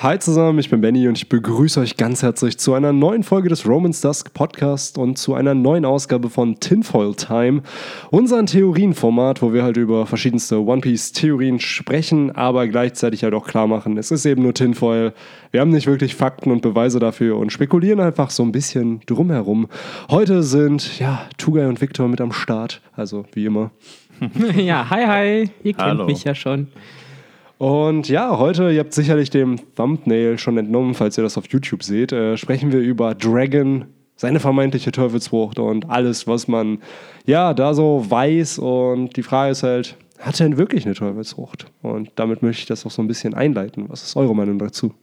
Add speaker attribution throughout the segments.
Speaker 1: Hi zusammen, ich bin Benny und ich begrüße euch ganz herzlich zu einer neuen Folge des Romans Dusk Podcast und zu einer neuen Ausgabe von Tinfoil Time, unser Theorienformat, wo wir halt über verschiedenste One Piece Theorien sprechen, aber gleichzeitig halt auch klar machen, es ist eben nur Tinfoil. Wir haben nicht wirklich Fakten und Beweise dafür und spekulieren einfach so ein bisschen drumherum. Heute sind ja Tugai und Victor mit am Start, also wie immer.
Speaker 2: ja, hi hi, ihr kennt Hallo. mich ja schon.
Speaker 1: Und ja, heute, ihr habt sicherlich dem Thumbnail schon entnommen, falls ihr das auf YouTube seht, äh, sprechen wir über Dragon, seine vermeintliche Teufelsfrucht und alles, was man ja da so weiß. Und die Frage ist halt, hat er denn wirklich eine Teufelsfrucht? Und damit möchte ich das auch so ein bisschen einleiten. Was ist eure Meinung dazu?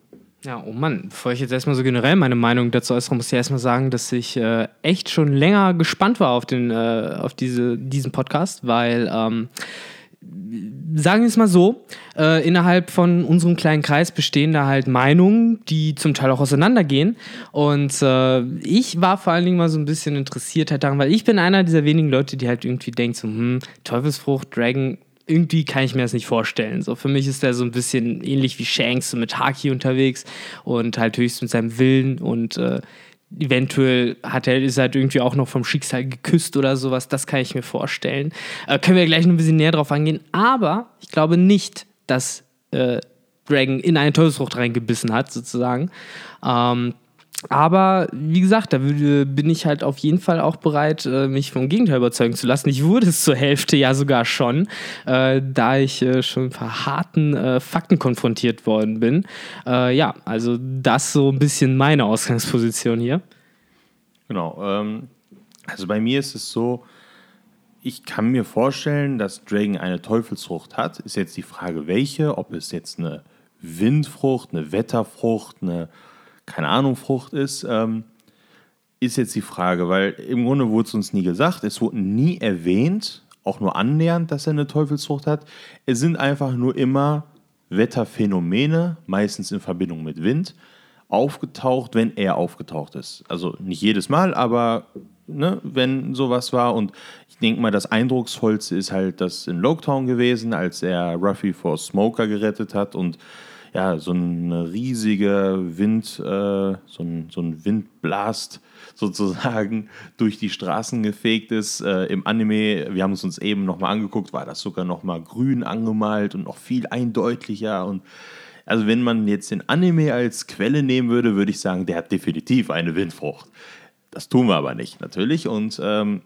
Speaker 2: Ja, oh Mann, bevor ich jetzt erstmal so generell meine Meinung dazu äußere, muss ich erstmal sagen, dass ich äh, echt schon länger gespannt war auf, den, äh, auf diese, diesen Podcast, weil ähm, sagen wir es mal so, äh, innerhalb von unserem kleinen Kreis bestehen da halt Meinungen, die zum Teil auch auseinandergehen. Und äh, ich war vor allen Dingen mal so ein bisschen interessiert halt daran, weil ich bin einer dieser wenigen Leute, die halt irgendwie denkt so, hm, Teufelsfrucht, Dragon, irgendwie kann ich mir das nicht vorstellen. So für mich ist der so ein bisschen ähnlich wie Shanks, so mit Haki unterwegs und halt höchst mit seinem Willen und äh, eventuell hat er, ist halt irgendwie auch noch vom Schicksal geküsst oder sowas. Das kann ich mir vorstellen. Äh, können wir gleich noch ein bisschen näher drauf angehen. Aber ich glaube nicht, dass äh, Dragon in eine Teufelsfrucht reingebissen hat, sozusagen. Ähm, aber wie gesagt, da bin ich halt auf jeden Fall auch bereit, äh, mich vom Gegenteil überzeugen zu lassen. Ich wurde es zur Hälfte ja sogar schon, äh, da ich äh, schon ein paar harten äh, Fakten konfrontiert worden bin. Äh, ja, also das so ein bisschen meine Ausgangsposition hier.
Speaker 3: Genau. Ähm, also bei mir ist es so, ich kann mir vorstellen, dass Dragon eine Teufelsfrucht hat. Ist jetzt die Frage, welche, ob es jetzt eine Windfrucht, eine Wetterfrucht, eine keine Ahnung, Frucht ist, ähm, ist jetzt die Frage, weil im Grunde wurde es uns nie gesagt, es wurde nie erwähnt, auch nur annähernd, dass er eine Teufelsfrucht hat. Es sind einfach nur immer Wetterphänomene, meistens in Verbindung mit Wind, aufgetaucht, wenn er aufgetaucht ist. Also nicht jedes Mal, aber ne, wenn sowas war. Und ich denke mal, das Eindrucksvollste ist halt das in Loketown gewesen, als er Ruffy vor Smoker gerettet hat und ja, so ein riesiger Wind, äh, so, ein, so ein Windblast sozusagen durch die Straßen gefegt ist. Äh, Im Anime, wir haben es uns eben nochmal angeguckt, war das sogar nochmal grün angemalt und noch viel eindeutlicher. Und also wenn man jetzt den Anime als Quelle nehmen würde, würde ich sagen, der hat definitiv eine Windfrucht. Das tun wir aber nicht, natürlich. Und ähm,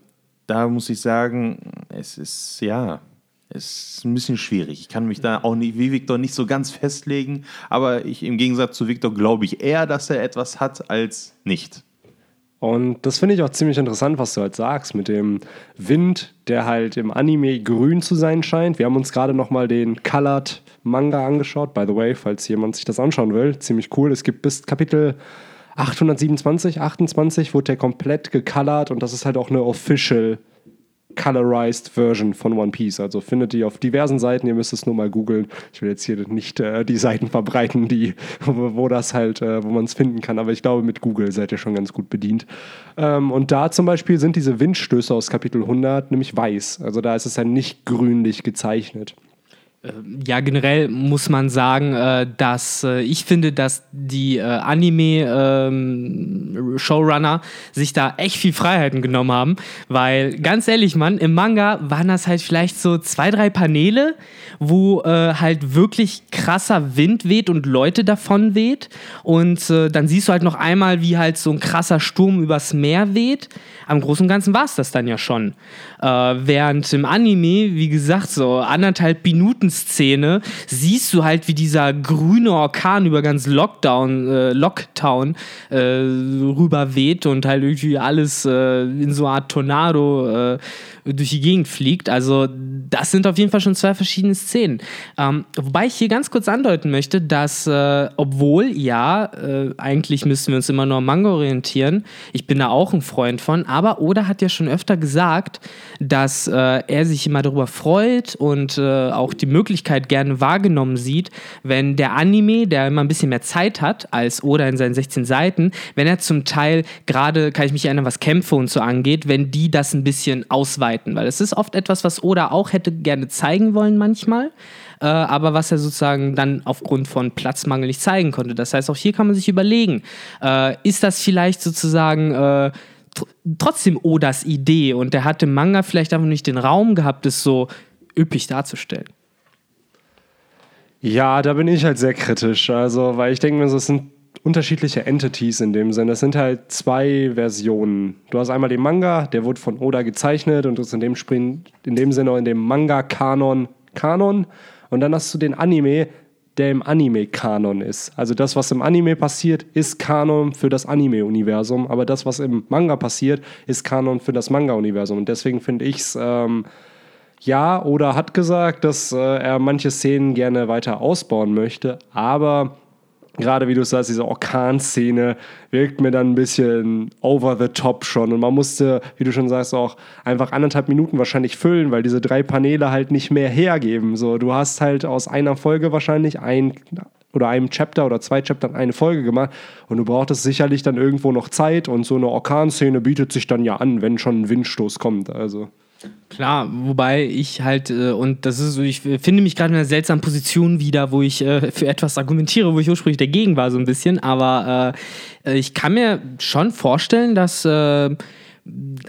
Speaker 3: da muss ich sagen, es ist ja, ist ein bisschen schwierig. Ich kann mich da auch nicht, wie Victor, nicht so ganz festlegen, aber ich, im Gegensatz zu Victor glaube ich eher, dass er etwas hat, als nicht.
Speaker 1: Und das finde ich auch ziemlich interessant, was du halt sagst, mit dem Wind, der halt im Anime grün zu sein scheint. Wir haben uns gerade nochmal den Colored Manga angeschaut, by the way, falls jemand sich das anschauen will. Ziemlich cool. Es gibt bis Kapitel 827, 28 wurde der komplett gecolored und das ist halt auch eine official colorized Version von One Piece. Also findet ihr auf diversen Seiten, ihr müsst es nur mal googeln. Ich will jetzt hier nicht äh, die Seiten verbreiten, die, wo, das halt, äh, wo man es finden kann, aber ich glaube, mit Google seid ihr schon ganz gut bedient. Ähm, und da zum Beispiel sind diese Windstöße aus Kapitel 100 nämlich weiß. Also da ist es ja nicht grünlich gezeichnet.
Speaker 2: Ähm, ja, generell muss man sagen, äh, dass äh, ich finde, dass die äh, Anime-Showrunner ähm, sich da echt viel Freiheiten genommen haben, weil ganz ehrlich, Mann, im Manga waren das halt vielleicht so zwei, drei Paneele, wo halt wirklich krasser Wind weht und Leute davon weht und dann siehst du halt noch einmal, wie halt so ein krasser Sturm übers Meer weht. Am Großen und Ganzen war es das dann ja schon. während im Anime, wie gesagt, so anderthalb Minuten Szene siehst du halt, wie dieser grüne Orkan über ganz Lockdown, äh, Locktown äh, rüber weht und halt irgendwie alles äh, in so eine Art Tornado äh, durch die Gegend fliegt. Also das sind auf jeden Fall schon zwei verschiedene Szenen. Ähm, wobei ich hier ganz kurz andeuten möchte, dass äh, obwohl ja, äh, eigentlich müssen wir uns immer nur am Manga orientieren, ich bin da auch ein Freund von, aber Oda hat ja schon öfter gesagt, dass äh, er sich immer darüber freut und äh, auch die Möglichkeit gerne wahrgenommen sieht, wenn der Anime, der immer ein bisschen mehr Zeit hat als Oda in seinen 16 Seiten, wenn er zum Teil gerade, kann ich mich erinnern, was Kämpfe und so angeht, wenn die das ein bisschen ausweiten, weil es ist oft etwas, was Oda auch hätte gerne zeigen wollen manchmal. äh, aber was er sozusagen dann aufgrund von Platzmangel nicht zeigen konnte. Das heißt, auch hier kann man sich überlegen, äh, ist das vielleicht sozusagen äh, tr trotzdem Odas Idee und der hat im Manga vielleicht einfach nicht den Raum gehabt, es so üppig darzustellen.
Speaker 1: Ja, da bin ich halt sehr kritisch. Also, weil ich denke mir, so, es sind unterschiedliche Entities in dem Sinne. Es sind halt zwei Versionen. Du hast einmal den Manga, der wurde von Oda gezeichnet und ist in dem, Spring, in dem Sinne in dem Manga-Kanon Kanon. Und dann hast du den Anime, der im Anime-Kanon ist. Also das, was im Anime passiert, ist Kanon für das Anime-Universum, aber das, was im Manga passiert, ist Kanon für das Manga-Universum. Und deswegen finde ich es, ähm, ja, Oda hat gesagt, dass äh, er manche Szenen gerne weiter ausbauen möchte, aber gerade wie du sagst, diese Orkan-Szene wirkt mir dann ein bisschen over the top schon. Und man musste, wie du schon sagst, auch einfach anderthalb Minuten wahrscheinlich füllen, weil diese drei Paneele halt nicht mehr hergeben. So, du hast halt aus einer Folge wahrscheinlich ein oder einem Chapter oder zwei Chaptern eine Folge gemacht und du brauchtest sicherlich dann irgendwo noch Zeit und so eine Orkanszene bietet sich dann ja an, wenn schon ein Windstoß kommt. Also.
Speaker 2: Klar, wobei ich halt, äh, und das ist so, ich finde mich gerade in einer seltsamen Position wieder, wo ich äh, für etwas argumentiere, wo ich ursprünglich dagegen war, so ein bisschen. Aber äh, ich kann mir schon vorstellen, dass, äh,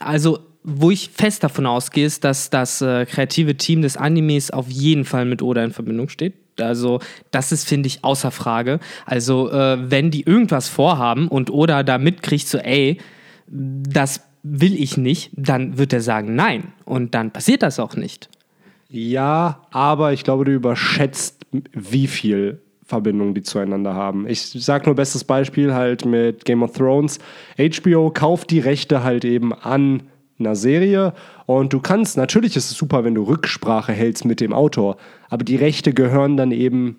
Speaker 2: also, wo ich fest davon ausgehe, ist, dass das äh, kreative Team des Animes auf jeden Fall mit Oda in Verbindung steht. Also, das ist, finde ich, außer Frage. Also, äh, wenn die irgendwas vorhaben und Oda da mitkriegt, so, ey, das will ich nicht, dann wird er sagen nein. Und dann passiert das auch nicht.
Speaker 1: Ja, aber ich glaube, du überschätzt, wie viel Verbindung die zueinander haben. Ich sage nur bestes Beispiel halt mit Game of Thrones. HBO kauft die Rechte halt eben an einer Serie und du kannst, natürlich ist es super, wenn du Rücksprache hältst mit dem Autor, aber die Rechte gehören dann eben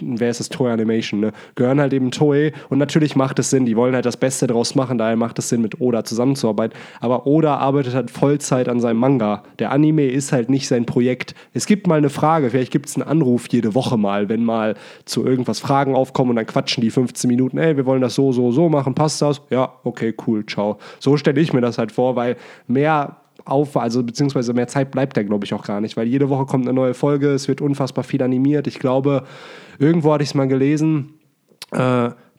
Speaker 1: wer ist das, Toei Animation, ne? gehören halt eben Toei und natürlich macht es Sinn, die wollen halt das Beste draus machen, daher macht es Sinn, mit Oda zusammenzuarbeiten. Aber Oda arbeitet halt Vollzeit an seinem Manga. Der Anime ist halt nicht sein Projekt. Es gibt mal eine Frage, vielleicht gibt es einen Anruf jede Woche mal, wenn mal zu irgendwas Fragen aufkommen und dann quatschen die 15 Minuten, ey, wir wollen das so, so, so machen, passt das? Ja, okay, cool, ciao. So stelle ich mir das halt vor, weil mehr auf, also beziehungsweise mehr Zeit bleibt da, glaube ich, auch gar nicht, weil jede Woche kommt eine neue Folge, es wird unfassbar viel animiert. Ich glaube, irgendwo hatte ich es mal gelesen, äh,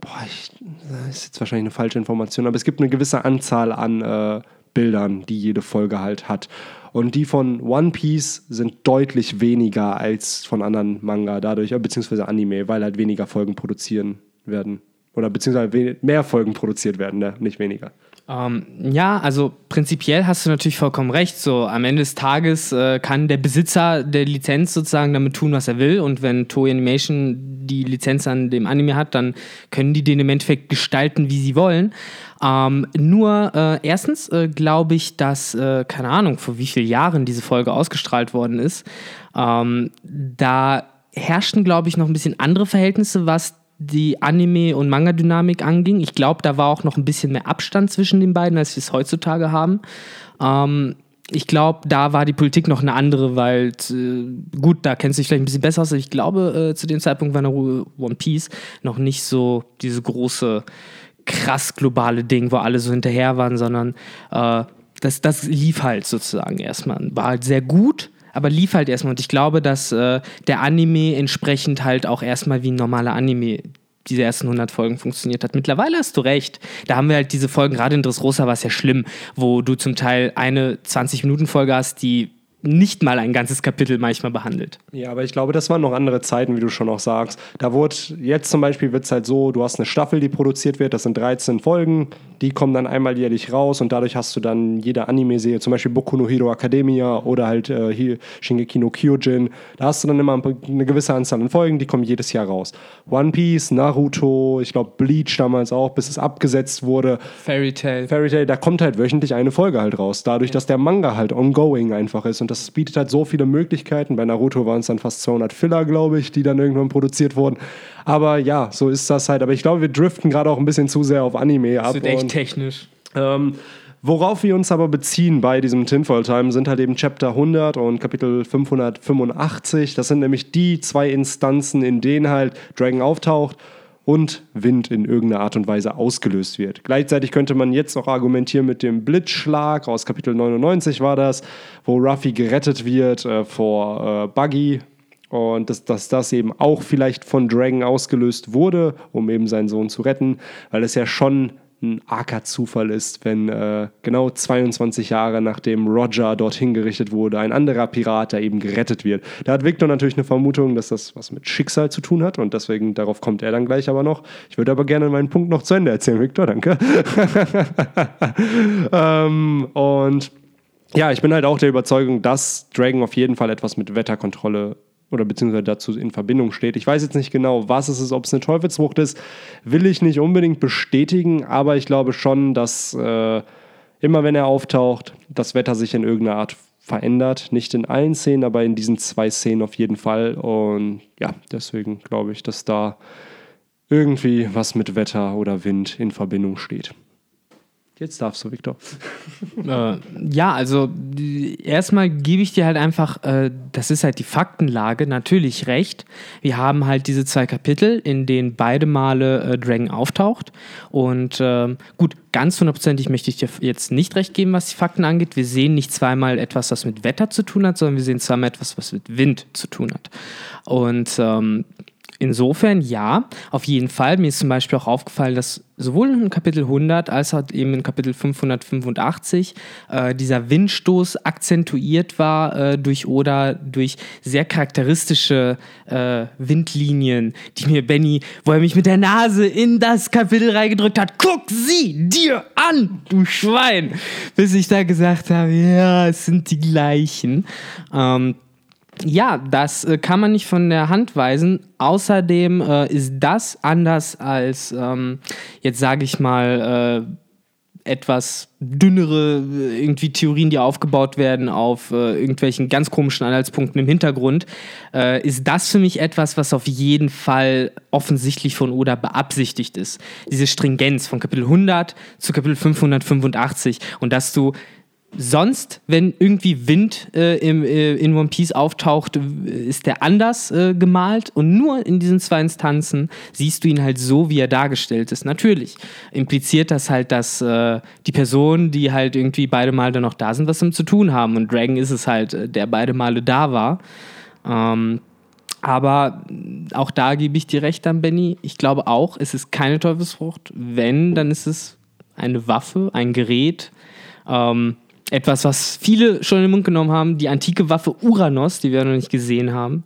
Speaker 1: boah, ich, das ist jetzt wahrscheinlich eine falsche Information, aber es gibt eine gewisse Anzahl an äh, Bildern, die jede Folge halt hat. Und die von One Piece sind deutlich weniger als von anderen Manga, dadurch, äh, beziehungsweise Anime, weil halt weniger Folgen produzieren werden. Oder beziehungsweise mehr Folgen produziert werden, ne? nicht weniger.
Speaker 2: Ähm, ja, also prinzipiell hast du natürlich vollkommen recht. So am Ende des Tages äh, kann der Besitzer der Lizenz sozusagen damit tun, was er will. Und wenn Toei Animation die Lizenz an dem Anime hat, dann können die den im Endeffekt gestalten, wie sie wollen. Ähm, nur äh, erstens äh, glaube ich, dass, äh, keine Ahnung, vor wie vielen Jahren diese Folge ausgestrahlt worden ist. Ähm, da herrschten, glaube ich, noch ein bisschen andere Verhältnisse, was die Anime- und Manga-Dynamik anging. Ich glaube, da war auch noch ein bisschen mehr Abstand zwischen den beiden, als wir es heutzutage haben. Ähm, ich glaube, da war die Politik noch eine andere, weil, äh, gut, da kennst du dich vielleicht ein bisschen besser aus. Ich glaube, äh, zu dem Zeitpunkt war One Piece noch nicht so diese große, krass globale Ding, wo alle so hinterher waren, sondern äh, das, das lief halt sozusagen erstmal. War halt sehr gut, aber lief halt erstmal. Und ich glaube, dass äh, der Anime entsprechend halt auch erstmal wie ein normaler Anime diese ersten 100 Folgen funktioniert hat. Mittlerweile hast du recht. Da haben wir halt diese Folgen, gerade in Dressrosa war es ja schlimm, wo du zum Teil eine 20-Minuten-Folge hast, die nicht mal ein ganzes Kapitel manchmal behandelt.
Speaker 1: Ja, aber ich glaube, das waren noch andere Zeiten, wie du schon auch sagst. Da wurde, jetzt zum Beispiel wird es halt so, du hast eine Staffel, die produziert wird, das sind 13 Folgen, die kommen dann einmal jährlich raus und dadurch hast du dann jede Anime-Serie, zum Beispiel Boku no Hero Academia oder halt äh, hier Shingeki no Kyojin, da hast du dann immer eine gewisse Anzahl an Folgen, die kommen jedes Jahr raus. One Piece, Naruto, ich glaube Bleach damals auch, bis es abgesetzt wurde.
Speaker 2: Fairy Tail.
Speaker 1: Fairy Tail, da kommt halt wöchentlich eine Folge halt raus, dadurch, dass der Manga halt ongoing einfach ist und das bietet halt so viele Möglichkeiten. Bei Naruto waren es dann fast 200 Filler, glaube ich, die dann irgendwann produziert wurden. Aber ja, so ist das halt. Aber ich glaube, wir driften gerade auch ein bisschen zu sehr auf Anime ab.
Speaker 2: Das wird echt technisch.
Speaker 1: Ähm, worauf wir uns aber beziehen bei diesem Tinfoil Time sind halt eben Chapter 100 und Kapitel 585. Das sind nämlich die zwei Instanzen, in denen halt Dragon auftaucht und Wind in irgendeiner Art und Weise ausgelöst wird. Gleichzeitig könnte man jetzt auch argumentieren mit dem Blitzschlag aus Kapitel 99 war das, wo Ruffy gerettet wird äh, vor äh, Buggy und dass, dass das eben auch vielleicht von Dragon ausgelöst wurde, um eben seinen Sohn zu retten, weil es ja schon ein arger Zufall ist, wenn äh, genau 22 Jahre nachdem Roger dorthin gerichtet wurde, ein anderer Pirat da eben gerettet wird. Da hat Victor natürlich eine Vermutung, dass das was mit Schicksal zu tun hat und deswegen darauf kommt er dann gleich aber noch. Ich würde aber gerne meinen Punkt noch zu Ende erzählen, Victor, danke. ähm, und ja, ich bin halt auch der Überzeugung, dass Dragon auf jeden Fall etwas mit Wetterkontrolle oder beziehungsweise dazu in Verbindung steht. Ich weiß jetzt nicht genau, was es ist, ob es eine Teufelsfrucht ist, will ich nicht unbedingt bestätigen, aber ich glaube schon, dass äh, immer wenn er auftaucht, das Wetter sich in irgendeiner Art verändert. Nicht in allen Szenen, aber in diesen zwei Szenen auf jeden Fall. Und ja, deswegen glaube ich, dass da irgendwie was mit Wetter oder Wind in Verbindung steht. Jetzt darfst du, Victor.
Speaker 2: Äh, ja, also erstmal gebe ich dir halt einfach, äh, das ist halt die Faktenlage, natürlich recht. Wir haben halt diese zwei Kapitel, in denen beide Male äh, Dragon auftaucht. Und ähm, gut, ganz hundertprozentig möchte ich dir jetzt nicht recht geben, was die Fakten angeht. Wir sehen nicht zweimal etwas, was mit Wetter zu tun hat, sondern wir sehen zweimal etwas, was mit Wind zu tun hat. Und ähm, Insofern ja, auf jeden Fall. Mir ist zum Beispiel auch aufgefallen, dass sowohl in Kapitel 100 als auch eben in Kapitel 585 äh, dieser Windstoß akzentuiert war äh, durch Oda, durch sehr charakteristische äh, Windlinien, die mir Benny, wo er mich mit der Nase in das Kapitel reingedrückt hat, guck sie dir an, du Schwein, bis ich da gesagt habe, ja, es sind die gleichen. Ähm, ja, das äh, kann man nicht von der Hand weisen. Außerdem äh, ist das anders als, ähm, jetzt sage ich mal, äh, etwas dünnere äh, irgendwie Theorien, die aufgebaut werden auf äh, irgendwelchen ganz komischen Anhaltspunkten im Hintergrund, äh, ist das für mich etwas, was auf jeden Fall offensichtlich von Oda beabsichtigt ist. Diese Stringenz von Kapitel 100 zu Kapitel 585 und dass du sonst, wenn irgendwie Wind äh, im, äh, in One Piece auftaucht, ist der anders äh, gemalt und nur in diesen zwei Instanzen siehst du ihn halt so, wie er dargestellt ist. Natürlich impliziert das halt, dass äh, die Personen, die halt irgendwie beide Male noch da sind, was damit zu tun haben. Und Dragon ist es halt, äh, der beide Male da war. Ähm, aber auch da gebe ich dir recht dann, Benny. Ich glaube auch, es ist keine Teufelsfrucht. Wenn, dann ist es eine Waffe, ein Gerät. Ähm, etwas, was viele schon in den Mund genommen haben, die antike Waffe Uranus, die wir noch nicht gesehen haben,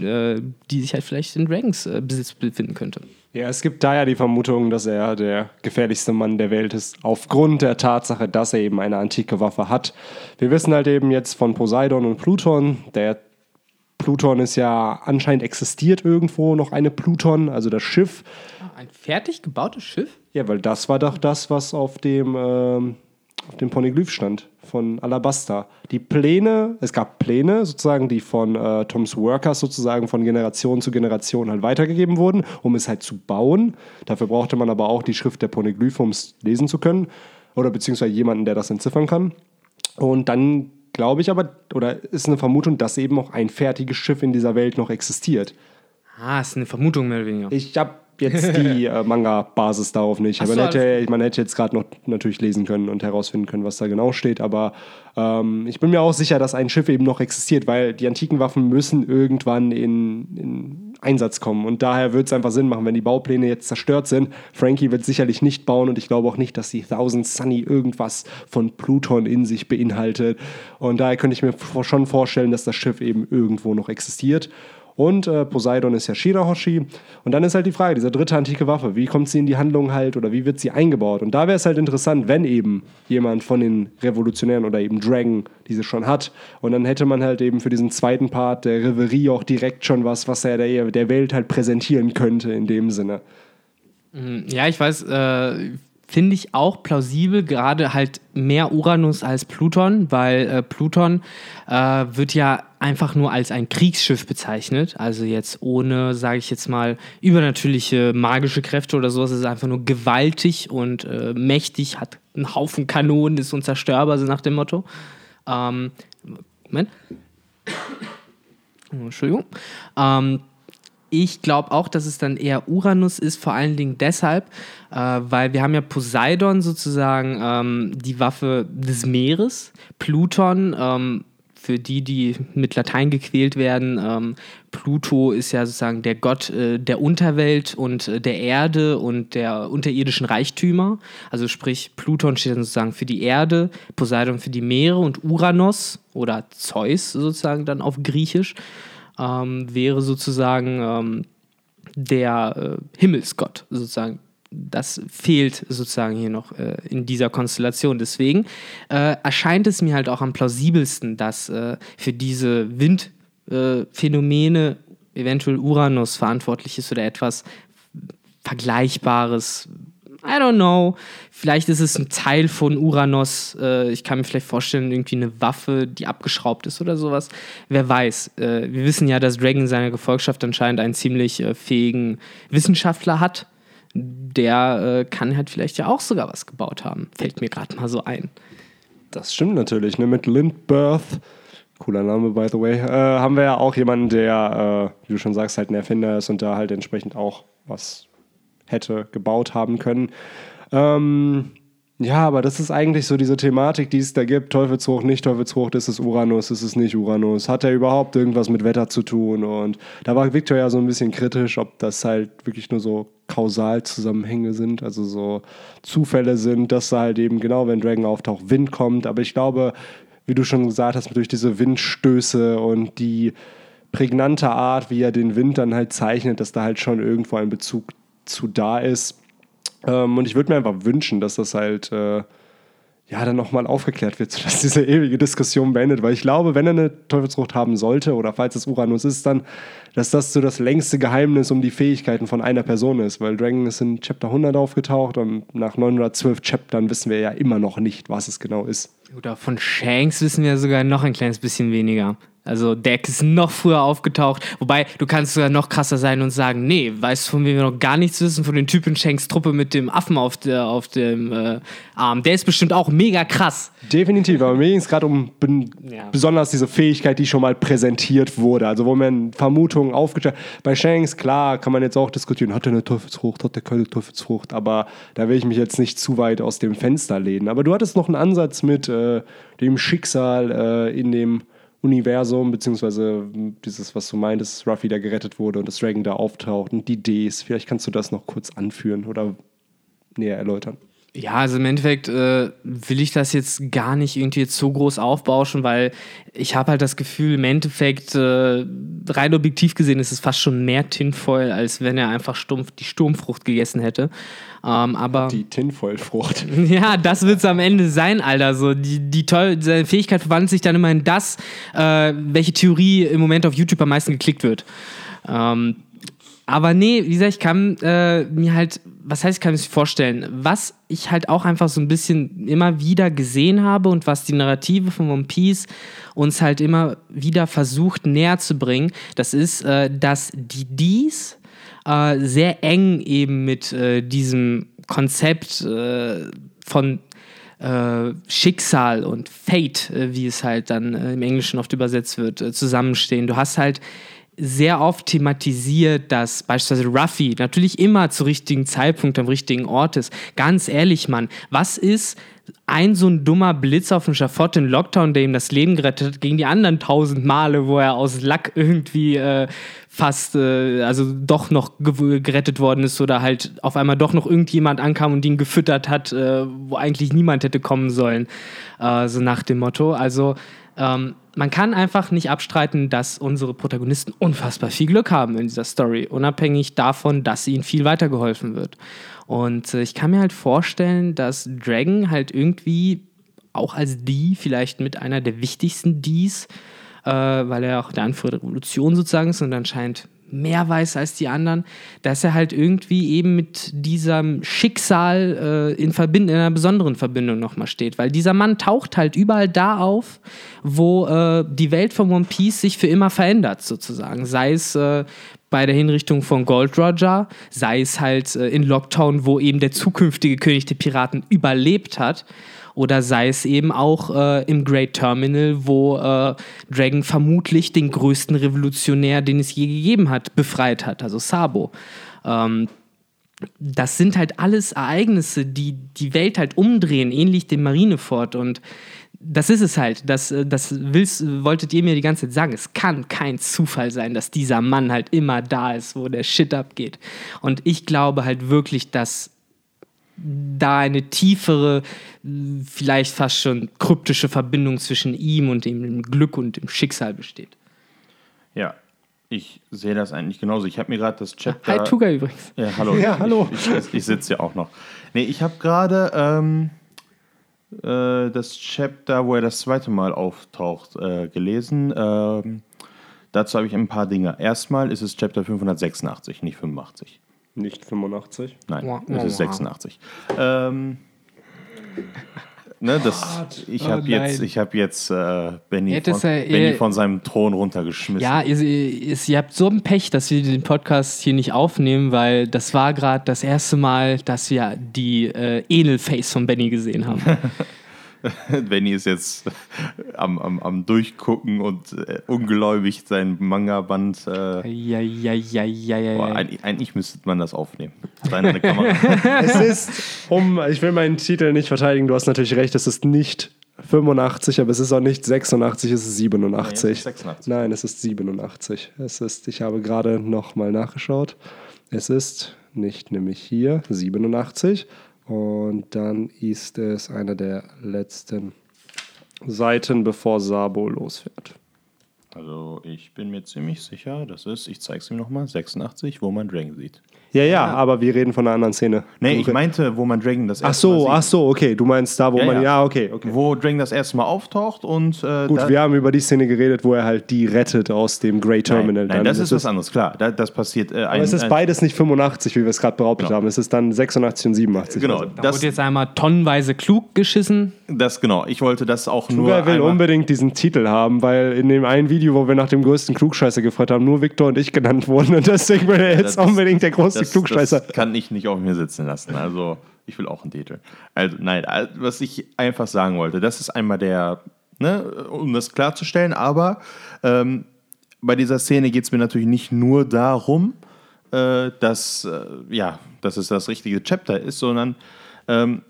Speaker 2: äh, die sich halt vielleicht in Dragons äh, Besitz befinden könnte.
Speaker 1: Ja, es gibt da ja die Vermutung, dass er der gefährlichste Mann der Welt ist, aufgrund der Tatsache, dass er eben eine antike Waffe hat. Wir wissen halt eben jetzt von Poseidon und Pluton. Der Pluton ist ja anscheinend existiert irgendwo noch eine Pluton, also das Schiff.
Speaker 2: Ein fertig gebautes Schiff?
Speaker 1: Ja, weil das war doch das, was auf dem ähm, auf dem Poneglyph stand von Alabasta. Die Pläne, es gab Pläne sozusagen, die von äh, Toms Workers sozusagen von Generation zu Generation halt weitergegeben wurden, um es halt zu bauen. Dafür brauchte man aber auch die Schrift der Poneglyphe, um es lesen zu können. Oder beziehungsweise jemanden, der das entziffern kann. Und dann glaube ich aber, oder ist eine Vermutung, dass eben auch ein fertiges Schiff in dieser Welt noch existiert.
Speaker 2: Ah, ist eine Vermutung mehr oder weniger.
Speaker 1: Ich habe jetzt die äh, Manga-Basis darauf nicht. man, hätte, man hätte jetzt gerade noch natürlich lesen können und herausfinden können, was da genau steht. Aber ähm, ich bin mir auch sicher, dass ein Schiff eben noch existiert, weil die antiken Waffen müssen irgendwann in, in Einsatz kommen. Und daher wird es einfach Sinn machen, wenn die Baupläne jetzt zerstört sind. Frankie wird sicherlich nicht bauen und ich glaube auch nicht, dass die Thousand Sunny irgendwas von Pluton in sich beinhaltet. Und daher könnte ich mir schon vorstellen, dass das Schiff eben irgendwo noch existiert. Und äh, Poseidon ist ja Shirahoshi. Und dann ist halt die Frage, diese dritte antike Waffe, wie kommt sie in die Handlung halt oder wie wird sie eingebaut? Und da wäre es halt interessant, wenn eben jemand von den Revolutionären oder eben Dragon diese schon hat. Und dann hätte man halt eben für diesen zweiten Part der Reverie auch direkt schon was, was er der, der Welt halt präsentieren könnte in dem Sinne.
Speaker 2: Mhm. Ja, ich weiß, äh, finde ich auch plausibel, gerade halt mehr Uranus als Pluton, weil äh, Pluton äh, wird ja einfach nur als ein Kriegsschiff bezeichnet, also jetzt ohne, sage ich jetzt mal, übernatürliche magische Kräfte oder sowas, es ist einfach nur gewaltig und äh, mächtig, hat einen Haufen Kanonen, ist unzerstörbar, so nach dem Motto. Ähm, Moment. Entschuldigung. Ähm, ich glaube auch, dass es dann eher Uranus ist, vor allen Dingen deshalb, äh, weil wir haben ja Poseidon sozusagen ähm, die Waffe des Meeres, Pluton ähm, für die, die mit Latein gequält werden, ähm, Pluto ist ja sozusagen der Gott äh, der Unterwelt und äh, der Erde und der unterirdischen Reichtümer. Also sprich, Pluton steht dann sozusagen für die Erde, Poseidon für die Meere und Uranus oder Zeus sozusagen dann auf Griechisch ähm, wäre sozusagen ähm, der äh, Himmelsgott sozusagen das fehlt sozusagen hier noch äh, in dieser Konstellation. Deswegen äh, erscheint es mir halt auch am plausibelsten, dass äh, für diese Windphänomene eventuell Uranus verantwortlich ist oder etwas Vergleichbares. I don't know. Vielleicht ist es ein Teil von Uranus. Äh, ich kann mir vielleicht vorstellen, irgendwie eine Waffe, die abgeschraubt ist oder sowas. Wer weiß. Äh, wir wissen ja, dass Dragon in seiner Gefolgschaft anscheinend einen ziemlich äh, fähigen Wissenschaftler hat der kann halt vielleicht ja auch sogar was gebaut haben. Fällt mir gerade mal so ein.
Speaker 1: Das stimmt natürlich. Ne? Mit Lindberth, cooler Name by the way, äh, haben wir ja auch jemanden, der, äh, wie du schon sagst, halt ein Erfinder ist und da halt entsprechend auch was hätte gebaut haben können. Ähm, ja, aber das ist eigentlich so diese Thematik, die es da gibt. Teufelsfrucht, nicht Teufelsfrucht, ist es Uranus, ist es nicht Uranus? Hat er überhaupt irgendwas mit Wetter zu tun? Und da war Victor ja so ein bisschen kritisch, ob das halt wirklich nur so Kausalzusammenhänge sind, also so Zufälle sind, dass da halt eben genau, wenn Dragon auftaucht, Wind kommt. Aber ich glaube, wie du schon gesagt hast, durch diese Windstöße und die prägnante Art, wie er den Wind dann halt zeichnet, dass da halt schon irgendwo ein Bezug zu da ist ähm, und ich würde mir einfach wünschen, dass das halt äh, ja dann nochmal aufgeklärt wird, sodass diese ewige Diskussion beendet. Weil ich glaube, wenn er eine Teufelsfrucht haben sollte oder falls es Uranus ist, dann, dass das so das längste Geheimnis um die Fähigkeiten von einer Person ist. Weil Dragon ist in Chapter 100 aufgetaucht und nach 912 Chaptern wissen wir ja immer noch nicht, was es genau ist.
Speaker 2: Oder von Shanks wissen wir sogar noch ein kleines bisschen weniger. Also Deck ist noch früher aufgetaucht. Wobei, du kannst sogar noch krasser sein und sagen, nee, weißt du, von wem wir noch gar nichts wissen? Von den Typen Shanks Truppe mit dem Affen auf, der, auf dem äh, Arm. Der ist bestimmt auch mega krass.
Speaker 1: Definitiv, aber mir ging es gerade um ja. besonders diese Fähigkeit, die schon mal präsentiert wurde. Also wo man Vermutungen aufgestellt Bei Shanks, klar, kann man jetzt auch diskutieren, hat er eine Teufelsfrucht, hat er keine Teufelsfrucht, aber da will ich mich jetzt nicht zu weit aus dem Fenster lehnen. Aber du hattest noch einen Ansatz mit äh, dem Schicksal äh, in dem Universum, beziehungsweise dieses, was du meintest, Ruffy da gerettet wurde und das Dragon da auftaucht und die Ds. Vielleicht kannst du das noch kurz anführen oder näher erläutern.
Speaker 2: Ja, also im Endeffekt äh, will ich das jetzt gar nicht irgendwie jetzt so groß aufbauschen, weil ich habe halt das Gefühl, im Endeffekt, äh, rein objektiv gesehen, ist es fast schon mehr Tinfoil, als wenn er einfach stumpf die Sturmfrucht gegessen hätte. Ähm, aber
Speaker 1: die Tinfoil-Frucht.
Speaker 2: Ja, das wird es am Ende sein, Alter. So, die, die toll, seine Fähigkeit verwandelt sich dann immer in das, äh, welche Theorie im Moment auf YouTube am meisten geklickt wird. Ähm, aber nee, wie gesagt, ich kann äh, mir halt, was heißt, ich kann mir vorstellen, was ich halt auch einfach so ein bisschen immer wieder gesehen habe und was die Narrative von One Piece uns halt immer wieder versucht näher zu bringen, das ist, äh, dass die Dies äh, sehr eng eben mit äh, diesem Konzept äh, von äh, Schicksal und Fate, wie es halt dann im Englischen oft übersetzt wird, zusammenstehen. Du hast halt sehr oft thematisiert, dass beispielsweise Ruffy natürlich immer zu richtigen Zeitpunkt am richtigen Ort ist. Ganz ehrlich, Mann, was ist ein so ein dummer Blitz auf dem Schafott in Lockdown, der ihm das Leben gerettet hat, gegen die anderen tausend Male, wo er aus Lack irgendwie äh, fast, äh, also doch noch gerettet worden ist oder halt auf einmal doch noch irgendjemand ankam und ihn gefüttert hat, äh, wo eigentlich niemand hätte kommen sollen, äh, so nach dem Motto. Also ähm, man kann einfach nicht abstreiten, dass unsere Protagonisten unfassbar viel Glück haben in dieser Story, unabhängig davon, dass ihnen viel weitergeholfen wird. Und äh, ich kann mir halt vorstellen, dass Dragon halt irgendwie auch als die vielleicht mit einer der wichtigsten Dies, äh, weil er auch der Anführer der Revolution sozusagen ist und anscheinend mehr weiß als die anderen, dass er halt irgendwie eben mit diesem Schicksal äh, in, Verbind in einer besonderen Verbindung nochmal steht. Weil dieser Mann taucht halt überall da auf, wo äh, die Welt von One Piece sich für immer verändert, sozusagen. Sei es äh, bei der Hinrichtung von Gold Roger, sei es halt äh, in Lockdown, wo eben der zukünftige König der Piraten überlebt hat oder sei es eben auch äh, im Great Terminal, wo äh, Dragon vermutlich den größten Revolutionär, den es je gegeben hat, befreit hat, also Sabo. Ähm, das sind halt alles Ereignisse, die die Welt halt umdrehen, ähnlich dem Marineford. Und das ist es halt. Das, äh, das willst, wolltet ihr mir die ganze Zeit sagen. Es kann kein Zufall sein, dass dieser Mann halt immer da ist, wo der Shit abgeht. Und ich glaube halt wirklich, dass da eine tiefere, vielleicht fast schon kryptische Verbindung zwischen ihm und dem Glück und dem Schicksal besteht.
Speaker 3: Ja, ich sehe das eigentlich genauso. Ich habe mir gerade das Chapter.
Speaker 2: Hi Tuga übrigens.
Speaker 3: Ja, hallo.
Speaker 1: Ja, hallo.
Speaker 3: Ich, ich, ich sitze ja auch noch. Nee, ich habe gerade ähm, äh, das Chapter, wo er das zweite Mal auftaucht, äh, gelesen. Ähm, dazu habe ich ein paar Dinge. Erstmal ist es Chapter 586, nicht 85.
Speaker 1: Nicht 85.
Speaker 3: Nein,
Speaker 2: Wow,
Speaker 3: es ist
Speaker 2: wow.
Speaker 3: 86. Ähm, ne, das, ich
Speaker 2: Oh
Speaker 3: habe jetzt,
Speaker 2: nein.
Speaker 3: ich hab jetzt äh, Benny,
Speaker 2: Hättest
Speaker 3: von,
Speaker 2: du-
Speaker 3: Benny
Speaker 2: ihr-
Speaker 3: von seinem Thron runtergeschmissen.
Speaker 2: Ja, ihr, ihr, ihr habt so ein Pech, dass wir den Podcast hier nicht aufnehmen, weil das war gerade das erste Mal, dass wir die äh, Edelface von Benny gesehen haben.
Speaker 3: Benny ist jetzt am, am, am Durchgucken und äh, ungläubig sein Manga-Band. Äh,
Speaker 2: ja, ja, ja, ja, ja,
Speaker 3: boah,
Speaker 2: ja.
Speaker 3: eigentlich, eigentlich müsste man das aufnehmen. Rein an der Kamera.
Speaker 1: es ist, um, ich will meinen Titel nicht verteidigen, du hast natürlich recht, es ist nicht 85, aber es ist auch nicht 86, es ist 87.
Speaker 3: Nee, es ist 86.
Speaker 1: Nein, es ist 87. Es ist, ich habe gerade nochmal nachgeschaut. Es ist nicht nämlich hier 87 und dann ist es eine der letzten Seiten, bevor Sabo losfährt.
Speaker 3: Also ich bin mir ziemlich sicher, das ist, ich zeige es ihm nochmal, 86, wo man Dragon sieht.
Speaker 1: Ja, ja, aber wir reden von einer anderen Szene.
Speaker 3: Nee, ich meinte, wo man Dragon das
Speaker 1: Ach
Speaker 3: erste Mal
Speaker 1: so,
Speaker 3: sieht.
Speaker 1: ach so, okay. Du meinst da, wo
Speaker 3: Ja,
Speaker 1: man.
Speaker 3: ja.
Speaker 1: Ja, okay, okay.
Speaker 3: Wo Dragon das erste Mal auftaucht und äh,
Speaker 1: Gut, wir haben über die Szene geredet, wo er halt die rettet aus dem Grey Terminal.
Speaker 3: Nein, nein
Speaker 1: Dann
Speaker 3: das ist was anderes, klar. Da, das passiert. Äh,
Speaker 1: Aber es ist beides nicht 85, wie wir es gerade behauptet
Speaker 3: Genau.
Speaker 1: haben. Es ist dann 86 und 87.
Speaker 3: Genau,
Speaker 1: Also,
Speaker 2: Da
Speaker 3: das,
Speaker 2: wurde jetzt einmal tonnenweise klug geschissen.
Speaker 3: das genau. Ich wollte das auch nur.
Speaker 1: Tuga will
Speaker 3: einmal-
Speaker 1: unbedingt diesen Titel haben, weil in dem einen Video, wo wir nach dem größten Klugscheißer gefragt haben, nur Victor und ich genannt wurden. Und deswegen will er jetzt
Speaker 3: Das-
Speaker 1: unbedingt der größte
Speaker 3: das,
Speaker 1: Klugscheißer.
Speaker 3: Das kann ich nicht auf mir sitzen lassen. Also, ich will auch einen Titel. Also, nein, was ich einfach sagen wollte, das ist einmal der, ne, um das klarzustellen, aber ähm, bei dieser Szene geht es mir natürlich nicht nur darum, äh, dass, äh, ja, dass es das richtige Chapter ist, sondern ähm,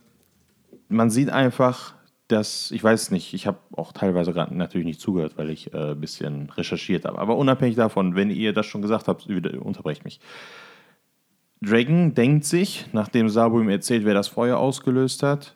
Speaker 3: man sieht einfach, dass, ich weiß nicht, ich habe auch teilweise gerade natürlich nicht zugehört, weil ich äh, ein bisschen recherchiert habe. Aber unabhängig davon, wenn ihr das schon gesagt habt, unterbrecht mich. Dragon denkt sich, nachdem Sabu ihm erzählt, wer das Feuer ausgelöst hat,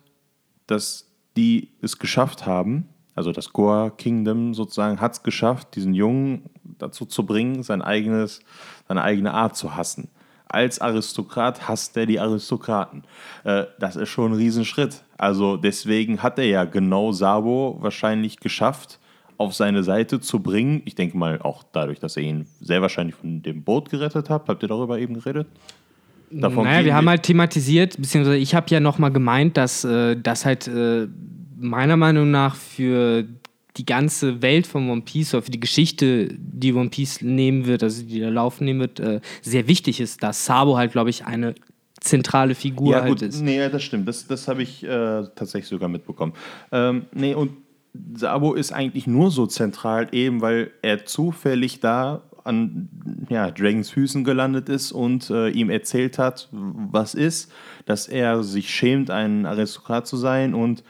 Speaker 3: dass die es geschafft haben, also das Goa Kingdom sozusagen hat es geschafft, diesen Jungen dazu zu bringen, sein eigenes, seine eigene Art zu hassen. Als Aristokrat hasst er die Aristokraten. Äh, das ist schon ein Riesenschritt. Also deswegen hat er ja genau Sabo wahrscheinlich geschafft, auf seine Seite zu bringen. Ich denke mal auch dadurch, dass er ihn sehr wahrscheinlich von dem Boot gerettet hat. Habt ihr darüber eben geredet? Davon
Speaker 2: naja, wir haben halt thematisiert, beziehungsweise ich habe ja nochmal gemeint, dass äh, das halt äh, meiner Meinung nach für die ganze Welt von One Piece oder für die Geschichte, die One Piece nehmen wird, also die da laufen nehmen wird, äh, sehr wichtig ist, dass Sabo halt, glaube ich, eine zentrale Figur
Speaker 3: ja,
Speaker 2: halt
Speaker 3: gut,
Speaker 2: ist.
Speaker 3: nee, das stimmt. Das, das habe ich äh, tatsächlich sogar mitbekommen. Ähm, nee, und Sabo ist eigentlich nur so zentral, eben weil er zufällig da an ja, Dragons Füßen gelandet ist und äh, ihm erzählt hat, was ist, dass er sich schämt, ein Aristokrat zu sein und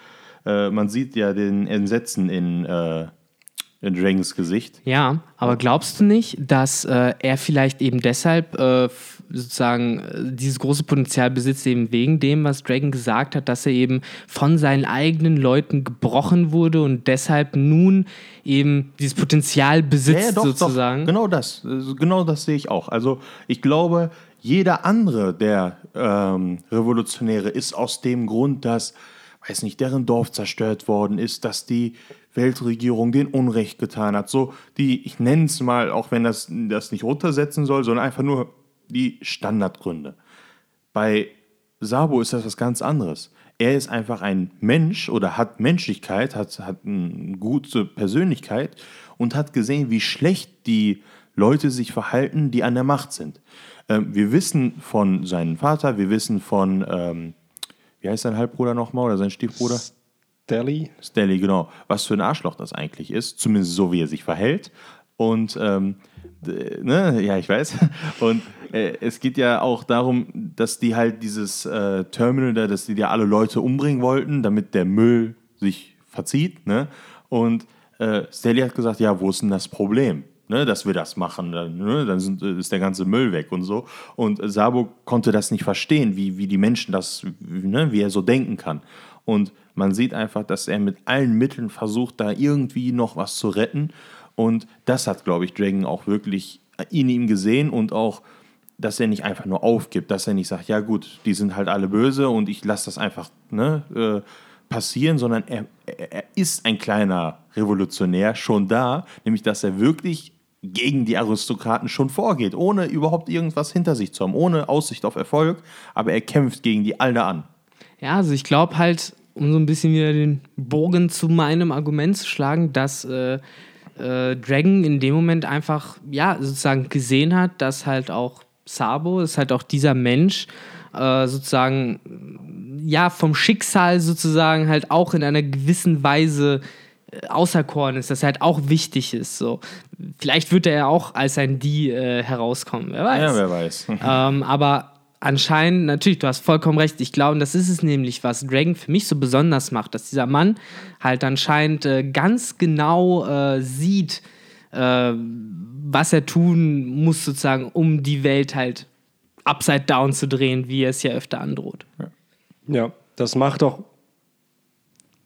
Speaker 3: äh, man sieht ja den Entsetzen in, äh, in Dragons Gesicht.
Speaker 2: Ja, aber glaubst du nicht, dass äh, er vielleicht eben deshalb äh, sozusagen äh, dieses große Potenzial besitzt, eben wegen dem, was Dragon gesagt hat, dass er eben von seinen eigenen Leuten gebrochen wurde und deshalb nun eben dieses Potenzial besitzt, sozusagen?
Speaker 3: Genau das. Also Genau das sehe ich auch. Also ich glaube, jeder andere der ähm, Revolutionäre ist aus dem Grund, dass, weiß nicht, deren Dorf zerstört worden ist, dass die Weltregierung den Unrecht getan hat. So die, ich nenne es mal, auch wenn das das nicht runtersetzen soll, sondern einfach nur die Standardgründe. Bei Sabo ist das was ganz anderes. Er ist einfach ein Mensch oder hat Menschlichkeit, hat, hat eine gute Persönlichkeit und hat gesehen, wie schlecht die Leute sich verhalten, die an der Macht sind. Ähm, wir wissen von seinem Vater, wir wissen von, ähm, wie heißt sein Halbbruder nochmal oder sein Stiefbruder?
Speaker 1: Delhi?
Speaker 3: Stanley, genau, was für ein Arschloch das eigentlich ist, zumindest so, wie er sich verhält. Und, ähm, ne, ja, ich weiß. Und äh, es geht ja auch darum, dass die halt dieses äh, Terminal da, dass die ja alle Leute umbringen wollten, damit der Müll sich verzieht. Ne? Und äh, Stelly hat gesagt, ja, wo ist denn das Problem? Ne, dass wir das machen, ne, dann sind, ist der ganze Müll weg und so. Und Sabo konnte das nicht verstehen, wie, wie die Menschen das, ne, wie er so denken kann. Und man sieht einfach, dass er mit allen Mitteln versucht, da irgendwie noch was zu retten. Und das hat, glaube ich, Dragon auch wirklich in ihm gesehen und auch, dass er nicht einfach nur aufgibt, dass er nicht sagt, ja gut, die sind halt alle böse und ich lasse das einfach ne, äh, passieren, sondern er, er ist ein kleiner Revolutionär schon da, nämlich dass er wirklich gegen die Aristokraten schon vorgeht, ohne überhaupt irgendwas hinter sich zu haben, ohne Aussicht auf Erfolg, aber er kämpft gegen die alle an.
Speaker 2: Ja, also ich glaube halt, um so ein bisschen wieder den Bogen zu meinem Argument zu schlagen, dass äh, äh, Dragon in dem Moment einfach, ja, sozusagen gesehen hat, dass halt auch Sabo, ist halt auch dieser Mensch, äh, sozusagen, ja, vom Schicksal sozusagen halt auch in einer gewissen Weise auserkoren ist, dass er halt auch wichtig ist. So. Vielleicht wird er ja auch als ein Die äh, herauskommen, wer weiß.
Speaker 3: Ja, wer weiß.
Speaker 2: ähm, aber anscheinend, natürlich, du hast vollkommen recht. Ich glaube, das ist es nämlich, was Dragon für mich so besonders macht, dass dieser Mann halt anscheinend äh, ganz genau äh, sieht, äh, was er tun muss, sozusagen, um die Welt halt upside down zu drehen, wie er es ja öfter androht.
Speaker 1: Ja, ja das macht doch.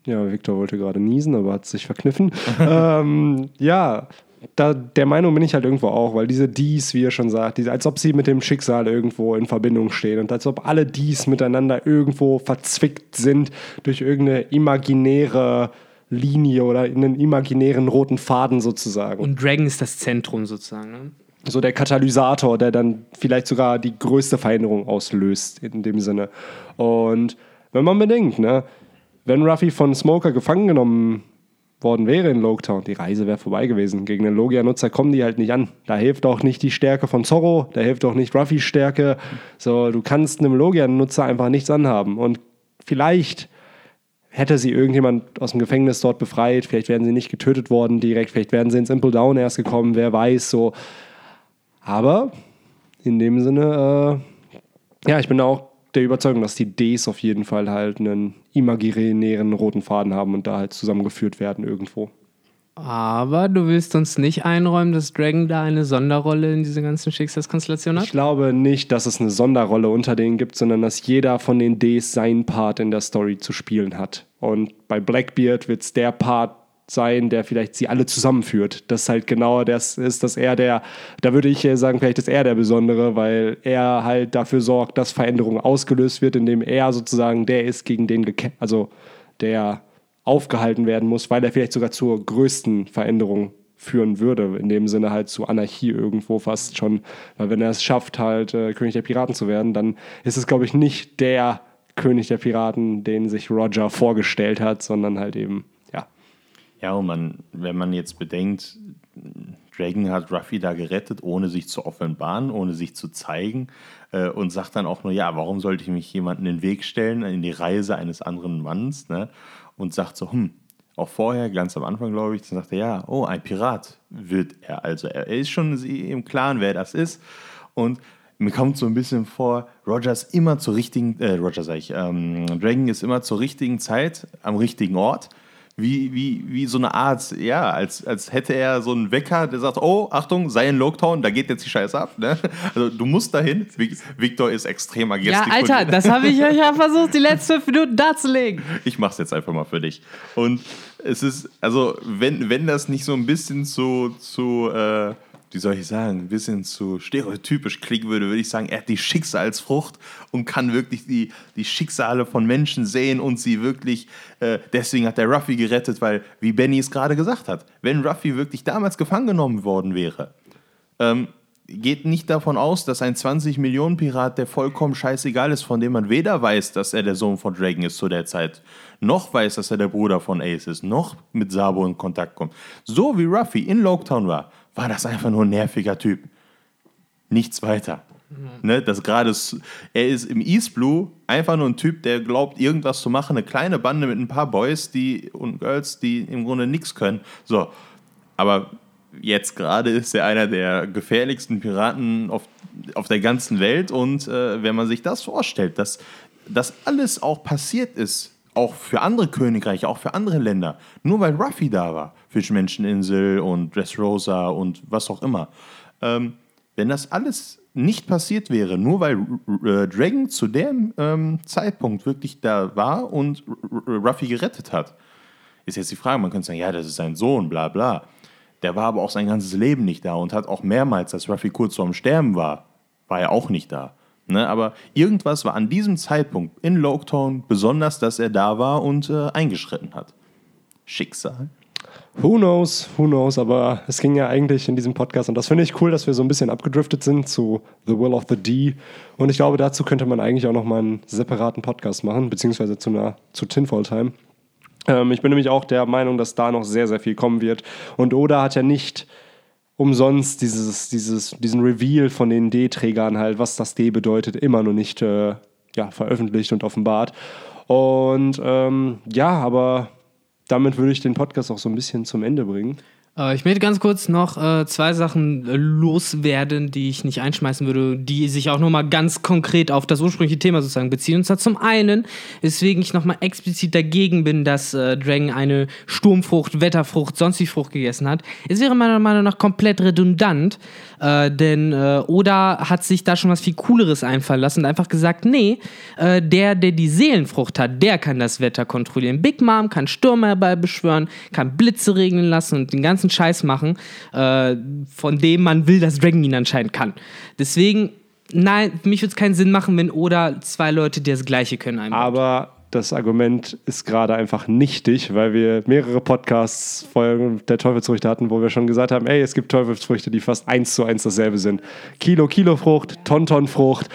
Speaker 1: Ja, Victor wollte gerade niesen, aber hat sich verkniffen. ähm, ja, da, der Meinung bin ich halt irgendwo auch, weil diese Dies, wie ihr schon sagt, diese, als ob sie mit dem Schicksal irgendwo in Verbindung stehen und als ob alle Dies miteinander irgendwo verzwickt sind durch irgendeine imaginäre Linie oder einen imaginären roten Faden sozusagen.
Speaker 2: Und Dragon ist das Zentrum sozusagen. Ne?
Speaker 1: So der Katalysator, der dann vielleicht sogar die größte Veränderung auslöst in dem Sinne. Und wenn man bedenkt, ne, wenn Ruffy von Smoker gefangen genommen worden wäre in Loketown, die Reise wäre vorbei gewesen. Gegen den Logia-Nutzer kommen die halt nicht an. Da hilft auch nicht die Stärke von Zorro, da hilft auch nicht Ruffys Stärke. So, du kannst einem Logia-Nutzer einfach nichts anhaben. Und vielleicht hätte sie irgendjemand aus dem Gefängnis dort befreit, vielleicht wären sie nicht getötet worden direkt, vielleicht wären sie ins Impel Down erst gekommen, wer weiß, so. Aber in dem Sinne, äh, ja, ich bin auch der Überzeugung, dass die Ds auf jeden Fall halt einen imaginären roten Faden haben und da halt zusammengeführt werden irgendwo.
Speaker 2: Aber du willst uns nicht einräumen, dass Dragon da eine Sonderrolle in dieser ganzen Schicksalskonstellation hat?
Speaker 1: Ich glaube nicht, dass es eine Sonderrolle unter denen gibt, sondern dass jeder von den Ds seinen Part in der Story zu spielen hat. Und bei Blackbeard wird es der Part sein, der vielleicht sie alle zusammenführt. Das halt genau das ist, dass er der, da würde ich sagen, vielleicht ist er der Besondere, weil er halt dafür sorgt, dass Veränderung ausgelöst wird, indem er sozusagen der ist, gegen den, also der aufgehalten werden muss, weil er vielleicht sogar zur größten Veränderung führen würde. In dem Sinne halt zu Anarchie irgendwo fast schon. Weil wenn er es schafft, halt äh, König der Piraten zu werden, dann ist es, glaube ich, nicht der König der Piraten, den sich Roger vorgestellt hat, sondern halt eben, ja.
Speaker 3: Und man, wenn man jetzt bedenkt, Dragon hat Ruffy da gerettet, ohne sich zu offenbaren, ohne sich zu zeigen äh, und sagt dann auch nur, ja, warum sollte ich mich jemanden in den Weg stellen in die Reise eines anderen Manns, ne? und sagt so, hm, auch vorher, ganz am Anfang, glaube ich, dann sagt er, ja, oh, ein Pirat wird er. Also er ist schon im Klaren, wer das ist. Und mir kommt so ein bisschen vor, Roger ist immer zur richtigen, äh, Roger sag ich, ähm, Dragon ist immer zur richtigen Zeit am richtigen Ort wie, wie, wie so eine Art, ja, als, als hätte er so einen Wecker, der sagt, oh, Achtung, sei in Loketown, da geht jetzt die Scheiße ab. Ne? Also du musst dahin. Victor ist extremer
Speaker 2: Ja, Alter, das habe ich euch ja versucht, die letzten fünf Minuten darzulegen.
Speaker 3: Ich mach's jetzt einfach mal für dich. Und es ist, also, wenn, wenn das nicht so ein bisschen zu, zu äh, wie soll ich sagen, ein bisschen zu stereotypisch klingen würde, würde ich sagen, er hat die Schicksalsfrucht und kann wirklich die, die Schicksale von Menschen sehen und sie wirklich, äh, deswegen hat er Ruffy gerettet, weil, wie Benny es gerade gesagt hat, wenn Ruffy wirklich damals gefangen genommen worden wäre, ähm, geht nicht davon aus, dass ein 20-Millionen-Pirat, der vollkommen scheißegal ist, von dem man weder weiß, dass er der Sohn von Dragon ist zu der Zeit, noch weiß, dass er der Bruder von Ace ist, noch mit Sabo in Kontakt kommt. So wie Ruffy in Loketown war, war das einfach nur ein nerviger Typ. Nichts weiter. Mhm. Ne, das gerade, er ist im East Blue einfach nur ein Typ, der glaubt, irgendwas zu machen. Eine kleine Bande mit ein paar Boys die, und Girls, die im Grunde nichts können. So, aber jetzt gerade ist er einer der gefährlichsten Piraten auf, auf der ganzen Welt. Und äh, wenn man sich das vorstellt, dass das alles auch passiert ist, auch für andere Königreiche, auch für andere Länder. Nur weil Ruffy da war. Fischmenscheninsel und Dressrosa und was auch immer. Ähm, wenn das alles nicht passiert wäre, nur weil äh, Dragon zu dem ähm, Zeitpunkt wirklich da war und Ruffy gerettet hat, ist jetzt die Frage, man könnte sagen, ja, das ist sein Sohn, bla bla. Der war aber auch sein ganzes Leben nicht da und hat auch mehrmals, als Ruffy kurz vorm Sterben war, war er auch nicht da. Ne? Aber irgendwas war an diesem Zeitpunkt in Loketown besonders, dass er da war und äh, eingeschritten hat. Schicksal.
Speaker 1: Who knows, who knows, aber es ging ja eigentlich in diesem Podcast und das finde ich cool, dass wir so ein bisschen abgedriftet sind zu The Will of the D und ich glaube, dazu könnte man eigentlich auch nochmal einen separaten Podcast machen, beziehungsweise zu, einer, zu Tinfoil Time. Ähm, ich bin nämlich auch der Meinung, dass da noch sehr, sehr viel kommen wird und Oda hat ja nicht umsonst dieses, dieses, diesen Reveal von den D-Trägern halt, was das D bedeutet, immer noch nicht äh, ja, veröffentlicht und offenbart. Und ähm, ja, aber damit würde ich den Podcast auch so ein bisschen zum Ende bringen.
Speaker 2: Äh, ich möchte ganz kurz noch äh, zwei Sachen loswerden, die ich nicht einschmeißen würde, die sich auch nochmal ganz konkret auf das ursprüngliche Thema sozusagen beziehen. Und zwar zum einen, weswegen ich nochmal explizit dagegen bin, dass äh, Dragon eine Sturmfrucht, Wetterfrucht, sonstige Frucht gegessen hat. Es wäre meiner Meinung nach komplett redundant, äh, denn äh, Oda hat sich da schon was viel Cooleres einfallen lassen und einfach gesagt, nee, äh, der, der die Seelenfrucht hat, der kann das Wetter kontrollieren. Big Mom kann Stürme herbeibeschwören, kann Blitze regnen lassen und den ganzen Scheiß machen, äh, von dem man will, dass Dragon ihn anscheinend kann. Deswegen, nein, für mich würde es keinen Sinn machen, wenn Oda zwei Leute das Gleiche können einbaut.
Speaker 1: Aber das Argument ist gerade einfach nichtig, weil wir mehrere Podcasts Folgen der Teufelsfrüchte hatten, wo wir schon gesagt haben, ey, es gibt Teufelsfrüchte, die fast eins zu eins dasselbe sind. Kilo, Kilo Frucht, Tonton Frucht,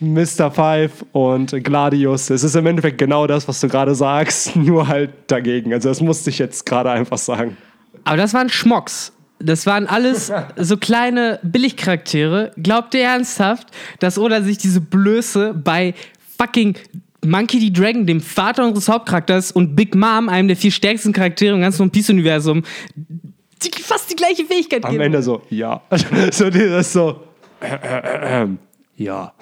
Speaker 1: Mr. Five und Gladius. Es ist im Endeffekt genau das, was du gerade sagst, nur halt dagegen. Also das musste ich jetzt gerade einfach sagen.
Speaker 2: Aber das waren Schmocks. Das waren alles so kleine Billigcharaktere. Glaubt ihr ernsthaft, dass Oda sich diese Blöße bei fucking Monkey D. Dragon, dem Vater unseres Hauptcharakters, und Big Mom, einem der vier stärksten Charaktere im ganzen One Piece-Universum, die fast die gleiche Fähigkeit
Speaker 1: Am
Speaker 2: geben.
Speaker 1: Ende so, ja. so dieses so, äh, äh, äh, ja.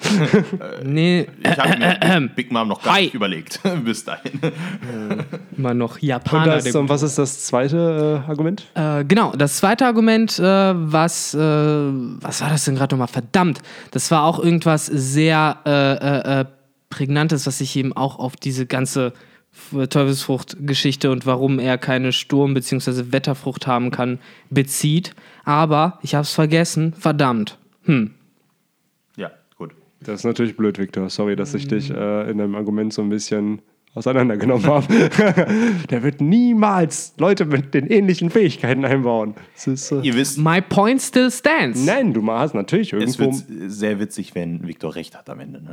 Speaker 2: Nee,
Speaker 3: Ich habe mir Big Mom noch gar
Speaker 2: Hi.
Speaker 3: nicht überlegt. Bis dahin.
Speaker 2: immer noch
Speaker 1: Und,
Speaker 2: Japaner.
Speaker 1: das,
Speaker 2: der
Speaker 1: und was ist das zweite äh, Argument?
Speaker 2: Äh, genau, das zweite Argument, äh, was, äh, was war das denn gerade nochmal? Verdammt, das war auch irgendwas sehr äh, äh, äh, Prägnantes, was sich eben auch auf diese ganze Teufelsfrucht-Geschichte und warum er keine Sturm- bzw. Wetterfrucht haben kann, bezieht. Aber ich habe es vergessen, verdammt. Hm.
Speaker 1: Das ist natürlich blöd, Victor. Sorry, dass ich dich äh, in einem Argument so ein bisschen auseinandergenommen habe. Der wird niemals Leute mit den ähnlichen Fähigkeiten einbauen. Das ist, äh,
Speaker 3: Ihr wisst,
Speaker 2: My point still stands.
Speaker 1: nein, du hast natürlich
Speaker 3: es
Speaker 1: irgendwo.
Speaker 3: wird sehr witzig, wenn Victor recht hat am Ende. Ne?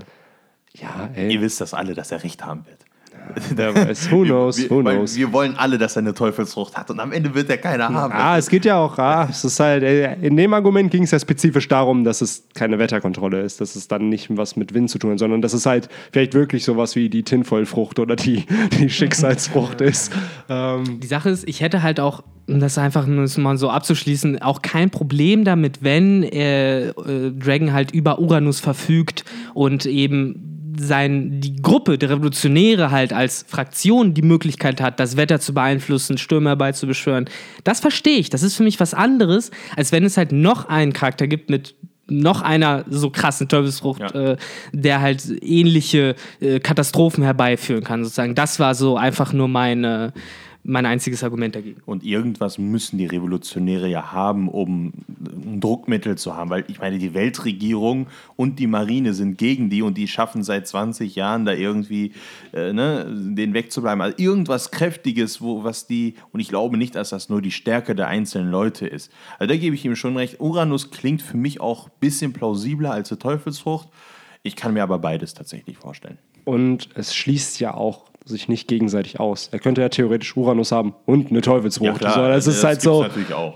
Speaker 1: ja,
Speaker 3: Ihr
Speaker 1: ey.
Speaker 3: wisst das alle, dass er recht haben wird.
Speaker 1: Der weiß, who knows,
Speaker 3: wir,
Speaker 1: who knows.
Speaker 3: wir wollen alle, dass er eine Teufelsfrucht hat und am Ende wird er keiner haben.
Speaker 1: Ah, es geht ja auch, ah, es ist halt, äh, in dem Argument ging es ja spezifisch darum, dass es keine Wetterkontrolle ist, dass es dann nicht was mit Wind zu tun hat, sondern dass es halt vielleicht wirklich sowas wie die Tinfoilfrucht oder die, die Schicksalsfrucht ist. Ähm,
Speaker 2: Die Sache ist, ich hätte halt auch, um das einfach nur mal so abzuschließen, auch kein Problem damit, wenn äh, äh, Dragon halt über Uranus verfügt und eben sein, die Gruppe der Revolutionäre halt als Fraktion die Möglichkeit hat, das Wetter zu beeinflussen, Stürme herbeizubeschwören. Das verstehe ich. Das ist für mich was anderes, als wenn es halt noch einen Charakter gibt mit noch einer so krassen Teufelsfrucht,
Speaker 3: Ja.
Speaker 2: äh, der halt ähnliche äh, Katastrophen herbeiführen kann, sozusagen. Das war so einfach nur meine, mein einziges Argument dagegen.
Speaker 3: Und irgendwas müssen die Revolutionäre ja haben, um ein Druckmittel zu haben. Weil ich meine, die Weltregierung und die Marine sind gegen die und die schaffen seit 20 Jahren da irgendwie äh, ne, den wegzubleiben. Also irgendwas Kräftiges, wo, was die, und ich glaube nicht, dass das nur die Stärke der einzelnen Leute ist. Also da gebe ich ihm schon recht. Uranus klingt für mich auch ein bisschen plausibler als die Teufelsfrucht. Ich kann mir aber beides tatsächlich vorstellen.
Speaker 1: Und es schließt ja auch sich nicht gegenseitig aus. Er könnte ja theoretisch Uranus haben und eine Teufelsfrucht.
Speaker 3: Ja,
Speaker 1: so, das
Speaker 3: das
Speaker 1: ist halt so.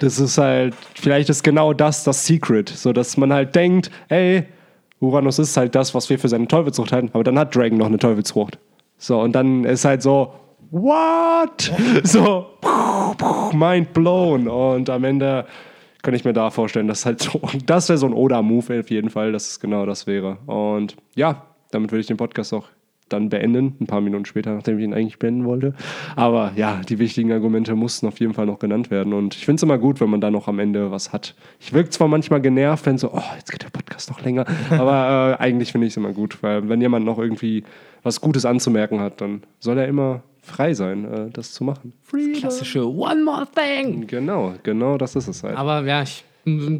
Speaker 1: Das ist halt, vielleicht ist genau das das Secret, so dass man halt denkt, ey, Uranus ist halt das, was wir für seine Teufelsfrucht halten, aber dann hat Dragon noch eine Teufelsfrucht. So, und dann ist halt so, what? so, mind blown. Und am Ende kann ich mir da vorstellen, dass halt so, das wäre so ein Oda-Move auf jeden Fall, dass es genau das wäre. Und ja, damit würde ich den Podcast auch dann beenden, ein paar Minuten später, nachdem ich ihn eigentlich beenden wollte. Aber ja, die wichtigen Argumente mussten auf jeden Fall noch genannt werden. Und ich finde es immer gut, wenn man da noch am Ende was hat. Ich wirke zwar manchmal genervt, wenn so, oh, jetzt geht der Podcast noch länger, aber äh, eigentlich finde ich es immer gut, weil wenn jemand noch irgendwie was Gutes anzumerken hat, dann soll er immer frei sein, äh, das zu machen.
Speaker 2: Klassische One More Thing.
Speaker 1: Genau, genau das ist es halt.
Speaker 2: Aber ja, ich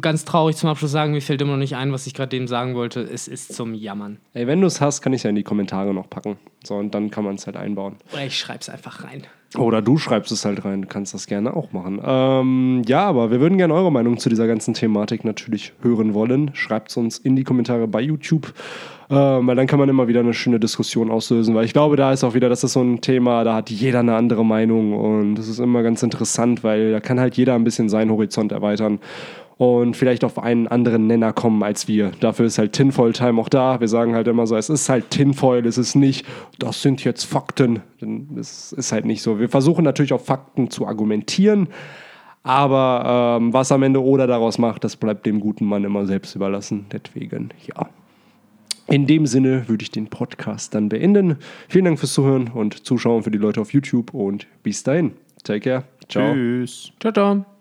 Speaker 2: ganz traurig zum Abschluss sagen, mir fällt immer noch nicht ein, was ich gerade dem sagen wollte. Es ist zum Jammern.
Speaker 1: Ey, wenn du es hast, kann ich es ja in die Kommentare noch packen. So, und dann kann man es halt einbauen.
Speaker 2: Oder ich schreib's einfach rein.
Speaker 1: Oder du schreibst es halt rein, du kannst das gerne auch machen. Ähm, ja, aber wir würden gerne eure Meinung zu dieser ganzen Thematik natürlich hören wollen. Schreibt es uns in die Kommentare bei YouTube, ähm, weil dann kann man immer wieder eine schöne Diskussion auslösen. Weil ich glaube, da ist auch wieder, das ist so ein Thema, da hat jeder eine andere Meinung und das ist immer ganz interessant, weil da kann halt jeder ein bisschen seinen Horizont erweitern und vielleicht auf einen anderen Nenner kommen als wir. Dafür ist halt Tinfoil Time auch da. Wir sagen halt immer so, es ist halt Tinfoil, es ist nicht, das sind jetzt Fakten. Es ist halt nicht so. Wir versuchen natürlich auf Fakten zu argumentieren, aber ähm, was am Ende oder daraus macht, das bleibt dem guten Mann immer selbst überlassen. Deswegen, ja. In dem Sinne würde ich den Podcast dann beenden. Vielen Dank fürs Zuhören und Zuschauen für die Leute auf YouTube und bis dahin. Take care. Ciao.
Speaker 3: Tschüss.
Speaker 2: Ciao, ciao.